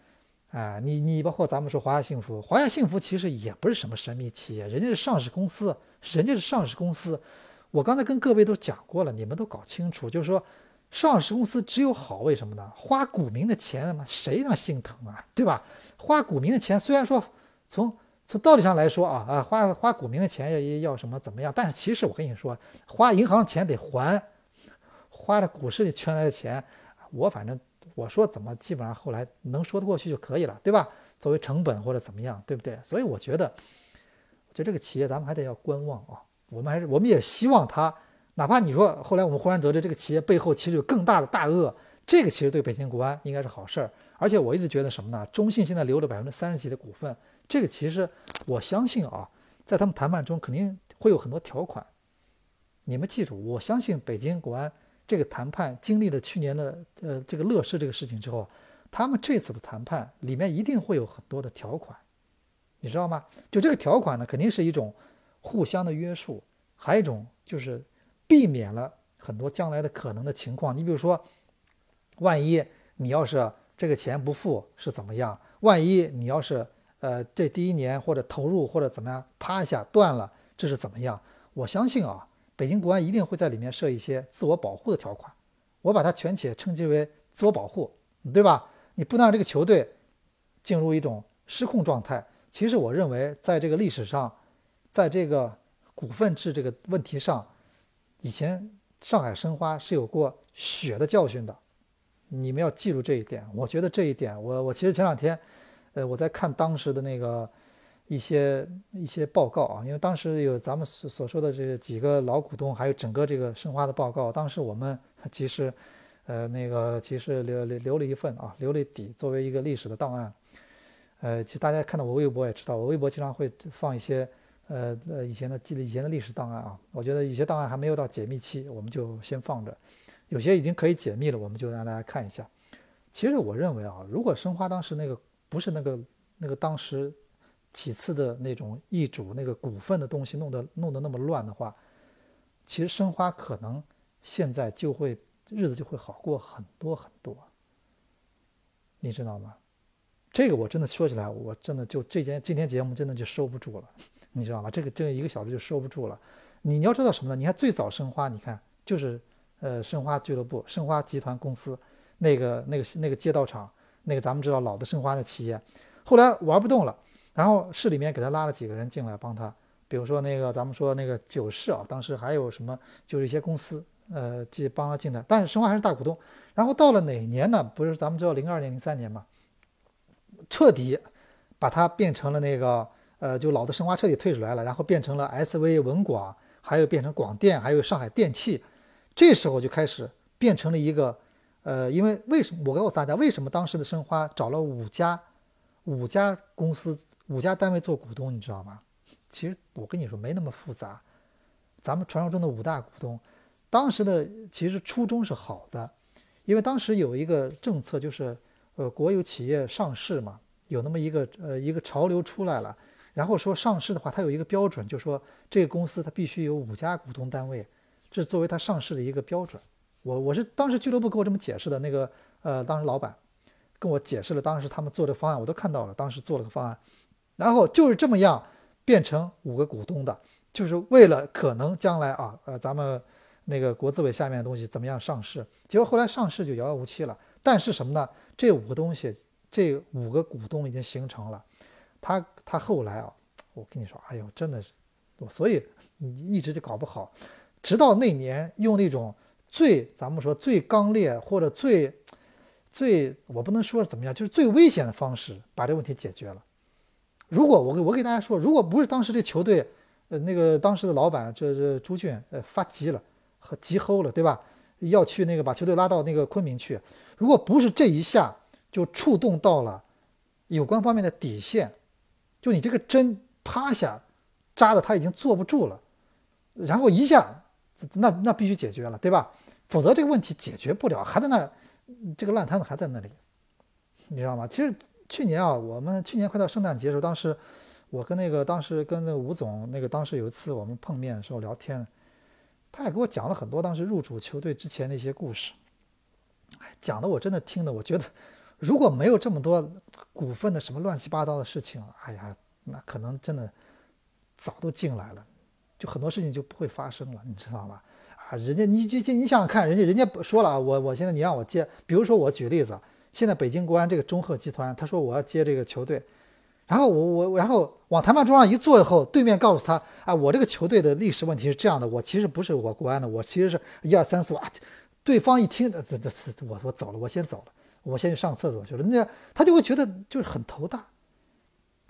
哎，你你包括咱们说华夏幸福，华夏幸福其实也不是什么神秘企业，人家是上市公司，人家是上市公司。我刚才跟各位都讲过了，你们都搞清楚，就是说上市公司只有好，为什么呢？花股民的钱嘛，谁他妈心疼啊，对吧？花股民的钱，虽然说从从道理上来说啊啊，花花股民的钱要要什么怎么样，但是其实我跟你说，花银行的钱得还，花了股市里圈来的钱，我反正。我说怎么基本上后来能说得过去就可以了，对吧？作为成本或者怎么样，对不对？所以我觉得，就这个企业咱们还得要观望啊。我们还是我们也希望它，哪怕你说后来我们忽然得知这个企业背后其实有更大的大鳄，这个其实对北京国安应该是好事儿。而且我一直觉得什么呢？中信现在留了百分之三十几的股份，这个其实我相信啊，在他们谈判中肯定会有很多条款。你们记住，我相信北京国安。这个谈判经历了去年的呃这个乐视这个事情之后，他们这次的谈判里面一定会有很多的条款，你知道吗？就这个条款呢，肯定是一种互相的约束，还有一种就是避免了很多将来的可能的情况。你比如说，万一你要是这个钱不付是怎么样？万一你要是呃这第一年或者投入或者怎么样，啪一下断了，这是怎么样？我相信啊。北京国安一定会在里面设一些自我保护的条款，我把它全且称之为自我保护，对吧？你不能让这个球队进入一种失控状态。其实我认为，在这个历史上，在这个股份制这个问题上，以前上海申花是有过血的教训的，你们要记住这一点。我觉得这一点，我我其实前两天，呃，我在看当时的那个。一些一些报告啊，因为当时有咱们所所说的这几个老股东，还有整个这个申花的报告，当时我们其实，呃，那个其实留留留了一份啊，留了底，作为一个历史的档案。呃，其实大家看到我微博也知道，我微博经常会放一些呃呃以前的记以前的历史档案啊，我觉得有些档案还没有到解密期，我们就先放着；有些已经可以解密了，我们就让大家看一下。其实我认为啊，如果申花当时那个不是那个那个当时几次的那种易主那个股份的东西弄得弄得那么乱的话，其实申花可能现在就会日子就会好过很多很多，你知道吗？这个我真的说起来，我真的就这件今天节目真的就收不住了，[LAUGHS] 你知道吗？这个这一个小时就收不住了。你你要知道什么呢？你看最早申花，你看就是呃申花俱乐部、申花集团公司。那个、那个、那个街道厂，那个咱们知道老的申花的企业，后来玩不动了，然后市里面给他拉了几个人进来帮他，比如说那个咱们说那个九市啊，当时还有什么，就是一些公司，呃，进帮他进来，但是申花还是大股东。然后到了哪年呢？不是咱们知道零二年、零三年嘛，彻底把它变成了那个，呃，就老的申花彻底退出来了，然后变成了 SV 文广，还有变成广电，还有上海电器，这时候就开始变成了一个。呃，因为为什么我告诉大家，为什么当时的申花找了五家五家公司五家单位做股东，你知道吗？其实我跟你说没那么复杂。咱们传说中的五大股东，当时的其实初衷是好的，因为当时有一个政策，就是呃国有企业上市嘛，有那么一个呃一个潮流出来了，然后说上市的话，它有一个标准，就说这个公司它必须有五家股东单位，这是作为它上市的一个标准。我我是当时俱乐部给我这么解释的，那个呃，当时老板跟我解释了当时他们做的方案，我都看到了，当时做了个方案，然后就是这么样变成五个股东的，就是为了可能将来啊，呃，咱们那个国资委下面的东西怎么样上市，结果后来上市就遥遥无期了。但是什么呢？这五个东西，这五个股东已经形成了，他他后来啊，我跟你说，哎呦，真的是，所以一直就搞不好，直到那年用那种。最咱们说最刚烈或者最最我不能说怎么样，就是最危险的方式把这个问题解决了。如果我给我给大家说，如果不是当时这球队，呃，那个当时的老板这这朱俊呃发急了和急吼了，对吧？要去那个把球队拉到那个昆明去。如果不是这一下就触动到了有关方面的底线，就你这个针趴下扎的他已经坐不住了，然后一下那那必须解决了，对吧？否则这个问题解决不了，还在那儿，这个烂摊子还在那里，你知道吗？其实去年啊，我们去年快到圣诞节的时候，当时我跟那个当时跟那吴总那个当时有一次我们碰面的时候聊天，他也给我讲了很多当时入主球队之前的一些故事，讲的我真的听的，我觉得如果没有这么多股份的什么乱七八糟的事情，哎呀，那可能真的早都进来了，就很多事情就不会发生了，你知道吗？啊，人家你就就你想想看，人家人家说了啊，我我现在你让我接，比如说我举例子，现在北京国安这个中赫集团，他说我要接这个球队，然后我我然后往谈判桌上一坐以后，对面告诉他啊，我这个球队的历史问题是这样的，我其实不是我国安的，我其实是一二三四五，对方一听，这这是我我走了，我先走了，我先去上厕所去了，那他就会觉得就是很头大，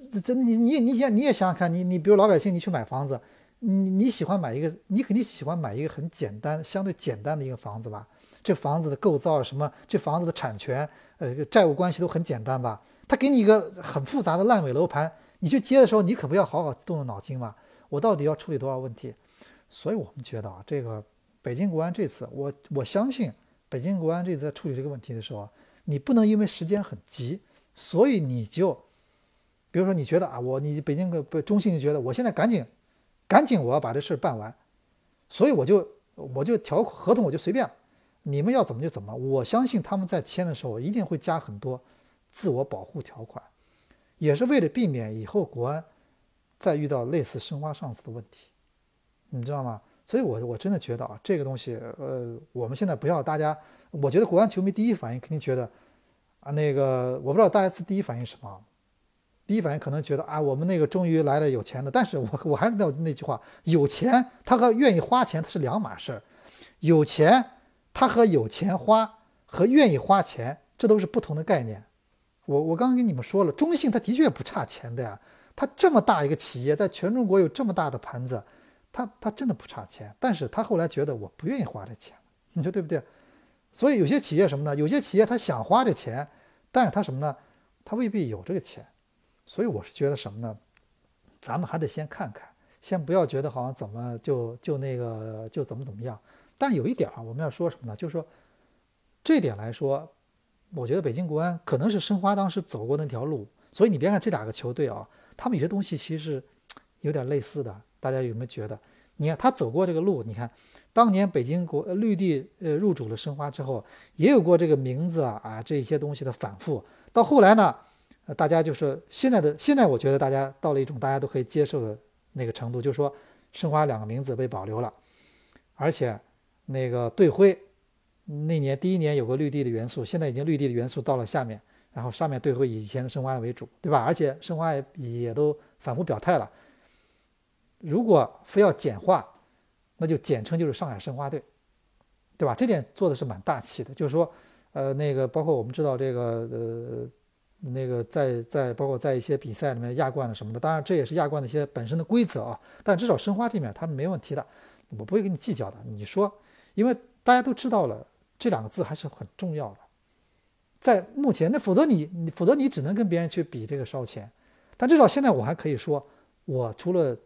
这这你你你想你也想想看，你你比如老百姓你去买房子。你你喜欢买一个，你肯定喜欢买一个很简单、相对简单的一个房子吧？这房子的构造什么？这房子的产权，呃，债务关系都很简单吧？他给你一个很复杂的烂尾楼盘，你去接的时候，你可不要好好动动脑筋嘛？我到底要处理多少问题？所以我们觉得啊，这个北京国安这次，我我相信北京国安这次在处理这个问题的时候，你不能因为时间很急，所以你就，比如说你觉得啊，我你北京个不中信就觉得我现在赶紧。赶紧，我要把这事儿办完，所以我就我就条合同我就随便了，你们要怎么就怎么。我相信他们在签的时候一定会加很多自我保护条款，也是为了避免以后国安再遇到类似申花上次的问题，你知道吗？所以，我我真的觉得啊，这个东西，呃，我们现在不要大家，我觉得国安球迷第一反应肯定觉得啊，那个我不知道大家是第一反应什么。第一反应可能觉得啊，我们那个终于来了有钱的，但是我我还是那那句话，有钱他和愿意花钱他是两码事儿，有钱他和有钱花和愿意花钱这都是不同的概念。我我刚刚跟你们说了，中信它的确不差钱的呀，他这么大一个企业，在全中国有这么大的盘子，他他真的不差钱，但是他后来觉得我不愿意花这钱，你说对不对？所以有些企业什么呢？有些企业他想花这钱，但是他什么呢？他未必有这个钱。所以我是觉得什么呢？咱们还得先看看，先不要觉得好像怎么就就那个就怎么怎么样。但有一点啊，我们要说什么呢？就是说这点来说，我觉得北京国安可能是申花当时走过那条路，所以你别看这两个球队啊，他们有些东西其实 [TSK] 有点类似的，大家有没有觉得？你看他走过这个路，你看。当年北京国绿地呃入主了申花之后，也有过这个名字啊啊这些东西的反复。到后来呢，大家就是现在的现在，我觉得大家到了一种大家都可以接受的那个程度，就是说申花两个名字被保留了，而且那个队徽那年第一年有个绿地的元素，现在已经绿地的元素到了下面，然后上面队徽以前的申花为主，对吧？而且申花也也都反复表态了，如果非要简化。那就简称就是上海申花队，对吧？这点做的是蛮大气的，就是说，呃，那个包括我们知道这个，呃，那个在在包括在一些比赛里面亚冠了什么的，当然这也是亚冠的一些本身的规则啊。但至少申花这面他们没问题的，我不会跟你计较的。你说，因为大家都知道了这两个字还是很重要的，在目前那否则你你否则你只能跟别人去比这个烧钱，但至少现在我还可以说，我除了。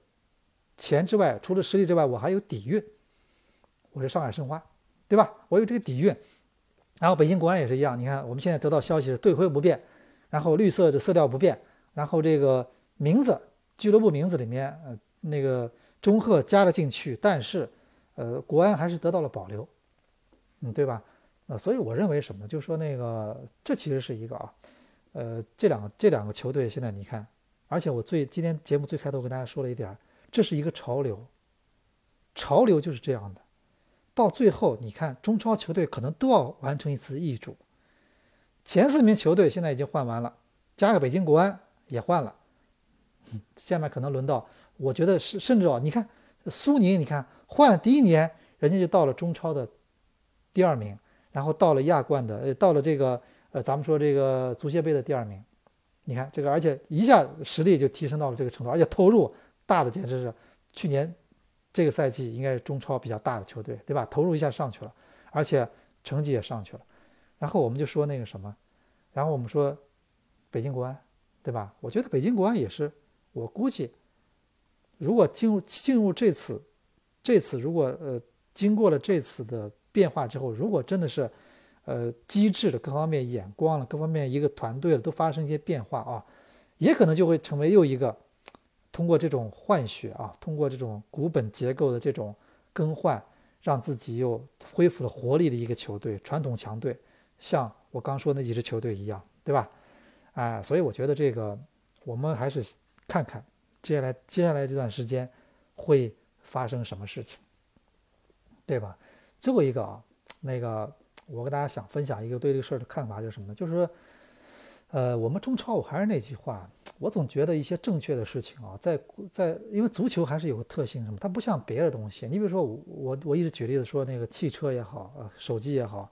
钱之外，除了实力之外，我还有底蕴。我是上海申花，对吧？我有这个底蕴。然后北京国安也是一样，你看我们现在得到消息是队徽不变，然后绿色的色调不变，然后这个名字俱乐部名字里面呃那个中赫加了进去，但是呃国安还是得到了保留，嗯，对吧？呃，所以我认为什么呢？就是说那个这其实是一个啊，呃这两个这两个球队现在你看，而且我最今天节目最开头跟大家说了一点。这是一个潮流，潮流就是这样的。到最后，你看中超球队可能都要完成一次易主。前四名球队现在已经换完了，加个北京国安也换了。下面可能轮到，我觉得是甚至哦，你看苏宁，你看换了第一年，人家就到了中超的第二名，然后到了亚冠的，呃，到了这个呃，咱们说这个足协杯的第二名。你看这个，而且一下实力就提升到了这个程度，而且投入。大的简直是去年这个赛季应该是中超比较大的球队，对吧？投入一下上去了，而且成绩也上去了。然后我们就说那个什么，然后我们说北京国安，对吧？我觉得北京国安也是，我估计如果进入进入这次这次如果呃经过了这次的变化之后，如果真的是呃机制的各方面眼光了，各方面一个团队了都发生一些变化啊，也可能就会成为又一个。通过这种换血啊，通过这种股本结构的这种更换，让自己又恢复了活力的一个球队，传统强队，像我刚说那几支球队一样，对吧？哎，所以我觉得这个我们还是看看接下来接下来这段时间会发生什么事情，对吧？最后一个啊，那个我跟大家想分享一个对这个事儿的看法，就是什么呢？就是说。呃，我们中超，我还是那句话，我总觉得一些正确的事情啊，在在，因为足球还是有个特性，什么？它不像别的东西。你比如说，我我一直举例子说，那个汽车也好，呃，手机也好，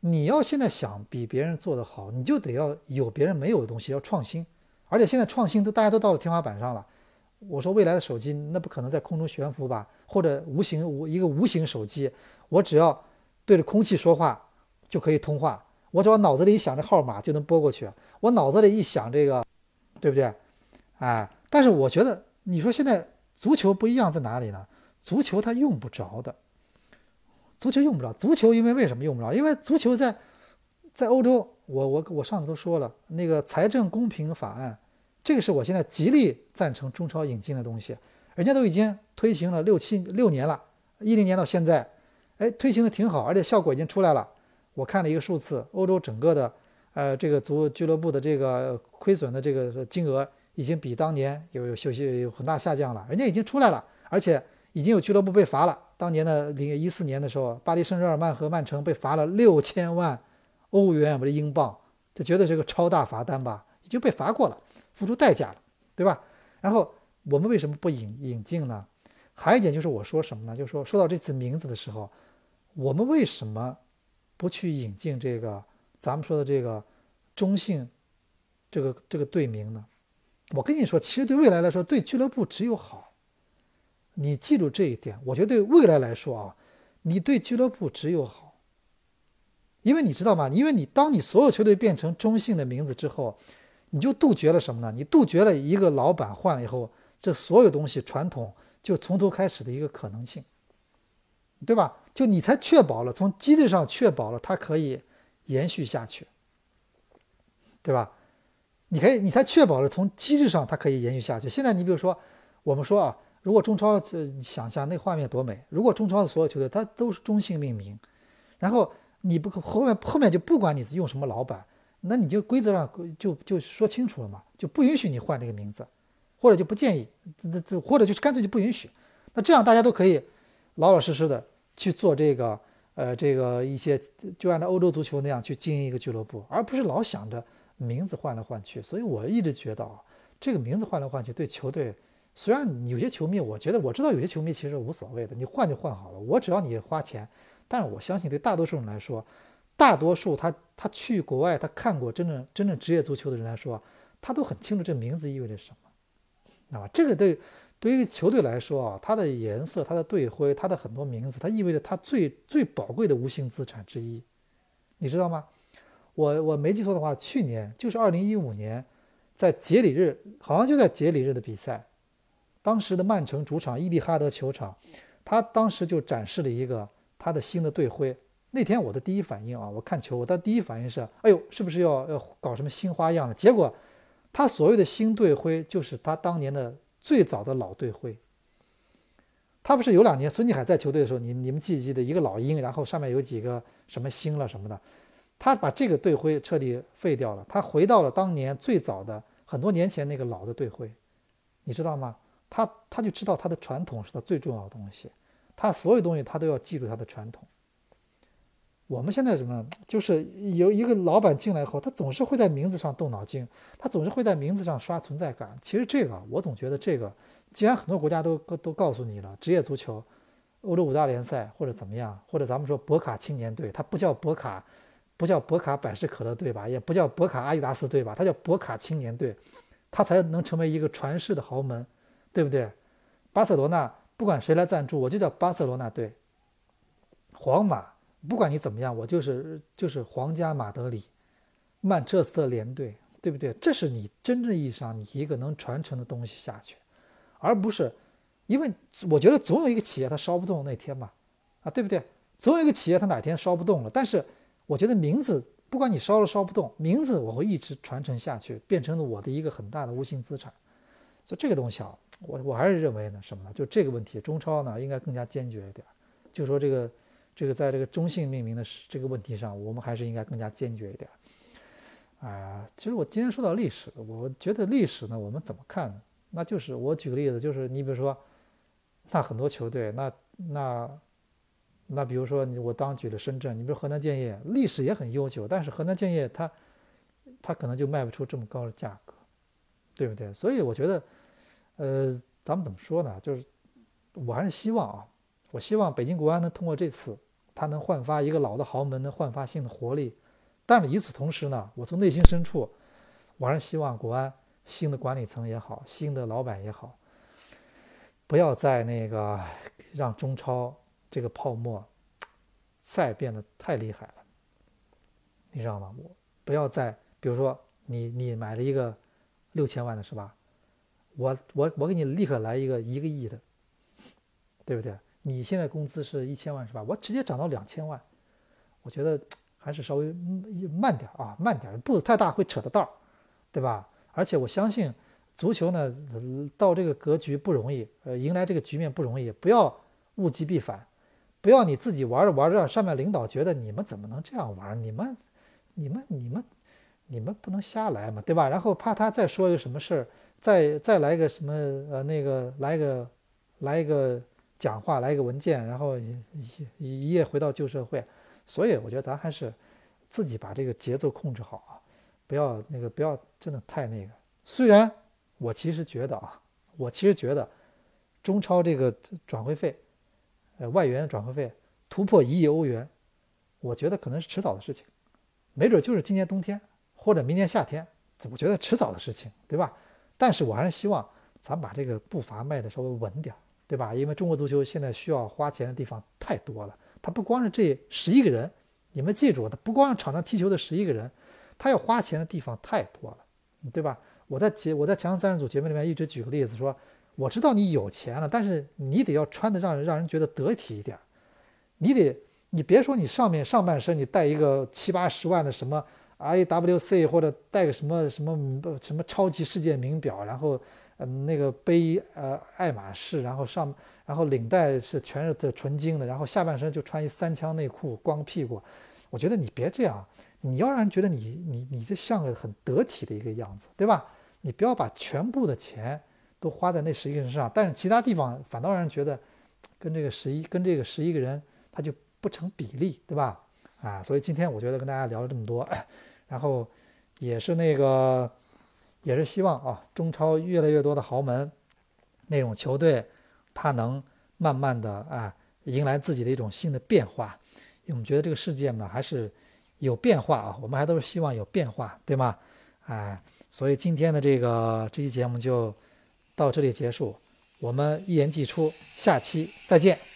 你要现在想比别人做得好，你就得要有别人没有的东西，要创新。而且现在创新都大家都到了天花板上了。我说未来的手机，那不可能在空中悬浮吧？或者无形无一个无形手机，我只要对着空气说话就可以通话。我只要脑子里一想这号码就能拨过去，我脑子里一想这个，对不对？哎，但是我觉得你说现在足球不一样在哪里呢？足球它用不着的，足球用不着。足球因为为什么用不着？因为足球在在欧洲，我我我上次都说了，那个财政公平法案，这个是我现在极力赞成中超引进的东西，人家都已经推行了六七六年了，一零年到现在，哎，推行的挺好，而且效果已经出来了。我看了一个数字，欧洲整个的，呃，这个足俱乐部的这个亏损的这个金额，已经比当年有有有有很大下降了。人家已经出来了，而且已经有俱乐部被罚了。当年的零一四年的时候，巴黎圣日耳曼和曼城被罚了六千万欧元，不是英镑，这绝对是个超大罚单吧？已经被罚过了，付出代价了，对吧？然后我们为什么不引引进呢？还有一点就是我说什么呢？就是说说到这次名字的时候，我们为什么？不去引进这个咱们说的这个中性这个这个队名呢？我跟你说，其实对未来来说，对俱乐部只有好。你记住这一点，我觉得对未来来说啊，你对俱乐部只有好。因为你知道吗？因为你当你所有球队变成中性的名字之后，你就杜绝了什么呢？你杜绝了一个老板换了以后这所有东西传统就从头开始的一个可能性，对吧？就你才确保了从机制上确保了它可以延续下去，对吧？你可以，你才确保了从机制上它可以延续下去。现在你比如说，我们说啊，如果中超，这想象那画面多美！如果中超的所有球队它都是中性命名，然后你不后面后面就不管你是用什么老板，那你就规则上就就说清楚了嘛，就不允许你换这个名字，或者就不建议，这这或者就是干脆就不允许。那这样大家都可以老老实实的去做这个，呃，这个一些就按照欧洲足球那样去经营一个俱乐部，而不是老想着。名字换来换去，所以我一直觉得啊，这个名字换来换去对球队，虽然有些球迷，我觉得我知道有些球迷其实无所谓的，你换就换好了，我只要你花钱。但是我相信对大多数人来说，大多数他他去国外他看过真正真正职业足球的人来说，他都很清楚这名字意味着什么，啊，这个对对于球队来说啊，它的颜色、它的队徽、它的很多名字，它意味着它最最宝贵的无形资产之一，你知道吗？我我没记错的话，去年就是二零一五年，在节礼日，好像就在节礼日的比赛，当时的曼城主场伊蒂哈德球场，他当时就展示了一个他的新的队徽。那天我的第一反应啊，我看球，我的第一反应是，哎呦，是不是要要搞什么新花样了？结果，他所谓的新队徽就是他当年的最早的老队徽。他不是有两年孙继海在球队的时候，你你们记不记得一个老鹰，然后上面有几个什么星了什么的？他把这个队徽彻底废掉了，他回到了当年最早的很多年前那个老的队徽，你知道吗？他他就知道他的传统是他最重要的东西，他所有东西他都要记住他的传统。我们现在什么，就是有一个老板进来以后，他总是会在名字上动脑筋，他总是会在名字上刷存在感。其实这个我总觉得这个，既然很多国家都都告诉你了，职业足球，欧洲五大联赛或者怎么样，或者咱们说博卡青年队，它不叫博卡。不叫博卡百事可乐队吧，也不叫博卡阿迪达斯队吧，它叫博卡青年队，它才能成为一个传世的豪门，对不对？巴塞罗那不管谁来赞助，我就叫巴塞罗那队。皇马不管你怎么样，我就是就是皇家马德里，曼彻斯特联队，对不对？这是你真正意义上你一个能传承的东西下去，而不是因为我觉得总有一个企业它烧不动那天嘛，啊，对不对？总有一个企业它哪天烧不动了，但是。我觉得名字不管你烧了烧不动，名字我会一直传承下去，变成了我的一个很大的无形资产。所以这个东西啊，我我还是认为呢，什么呢？就这个问题，中超呢应该更加坚决一点。就说这个这个在这个中性命名的这个问题上，我们还是应该更加坚决一点。啊，其实我今天说到历史，我觉得历史呢，我们怎么看呢？那就是我举个例子，就是你比如说，那很多球队，那那。那比如说你我当举了深圳，你比如河南建业，历史也很悠久，但是河南建业它，它可能就卖不出这么高的价格，对不对？所以我觉得，呃，咱们怎么说呢？就是我还是希望啊，我希望北京国安能通过这次，它能焕发一个老的豪门，能焕发新的活力。但是与此同时呢，我从内心深处，我还是希望国安新的管理层也好，新的老板也好，不要再那个让中超。这个泡沫再变得太厉害了，你知道吗？我不要再，比如说你你买了一个六千万的是吧？我我我给你立刻来一个一个亿的，对不对？你现在工资是一千万是吧？我直接涨到两千万，我觉得 [TSK] 还是稍微慢点啊，慢点，步子太大会扯的道，对吧？而且我相信足球呢，到这个格局不容易，呃，迎来这个局面不容易，不要物极必反。不要你自己玩着玩着，上面领导觉得你们怎么能这样玩？你们、你们、你们、你们不能瞎来嘛，对吧？然后怕他再说一个什么事儿，再再来个什么呃那个来个来一个讲话，来一个文件，然后一一夜回到旧社会。所以我觉得咱还是自己把这个节奏控制好啊，不要那个不要真的太那个。虽然我其实觉得啊，我其实觉得中超这个转会费。呃，外援转会费突破一亿欧元，我觉得可能是迟早的事情，没准就是今年冬天或者明年夏天，我觉得迟早的事情，对吧？但是我还是希望咱把这个步伐迈的稍微稳点，对吧？因为中国足球现在需要花钱的地方太多了，他不光是这十一个人，你们记住，他不光是场上踢球的十一个人，他要花钱的地方太多了，对吧？我在节我在强三人组节目里面一直举个例子说，我知道你有钱了，但是你得要穿的让人让人觉得得体一点，你得你别说你上面上半身你带一个七八十万的什么 IWC 或者带个什么什么什么超级世界名表，然后嗯那个背呃爱马仕，然后上然后领带是全是的纯金的，然后下半身就穿一三枪内裤光屁股，我觉得你别这样。你要让人觉得你你你这像个很得体的一个样子，对吧？你不要把全部的钱都花在那十一个人身上，但是其他地方反倒让人觉得跟这个十一跟这个十一个人他就不成比例，对吧？啊，所以今天我觉得跟大家聊了这么多，[COUGHS] 然后也是那个也是希望啊，中超越来越多的豪门那种球队，他能慢慢的啊迎来自己的一种新的变化，因为我们觉得这个世界呢还是。有变化啊，我们还都是希望有变化，对吗？哎，所以今天的这个这期节目就到这里结束，我们一言既出，下期再见。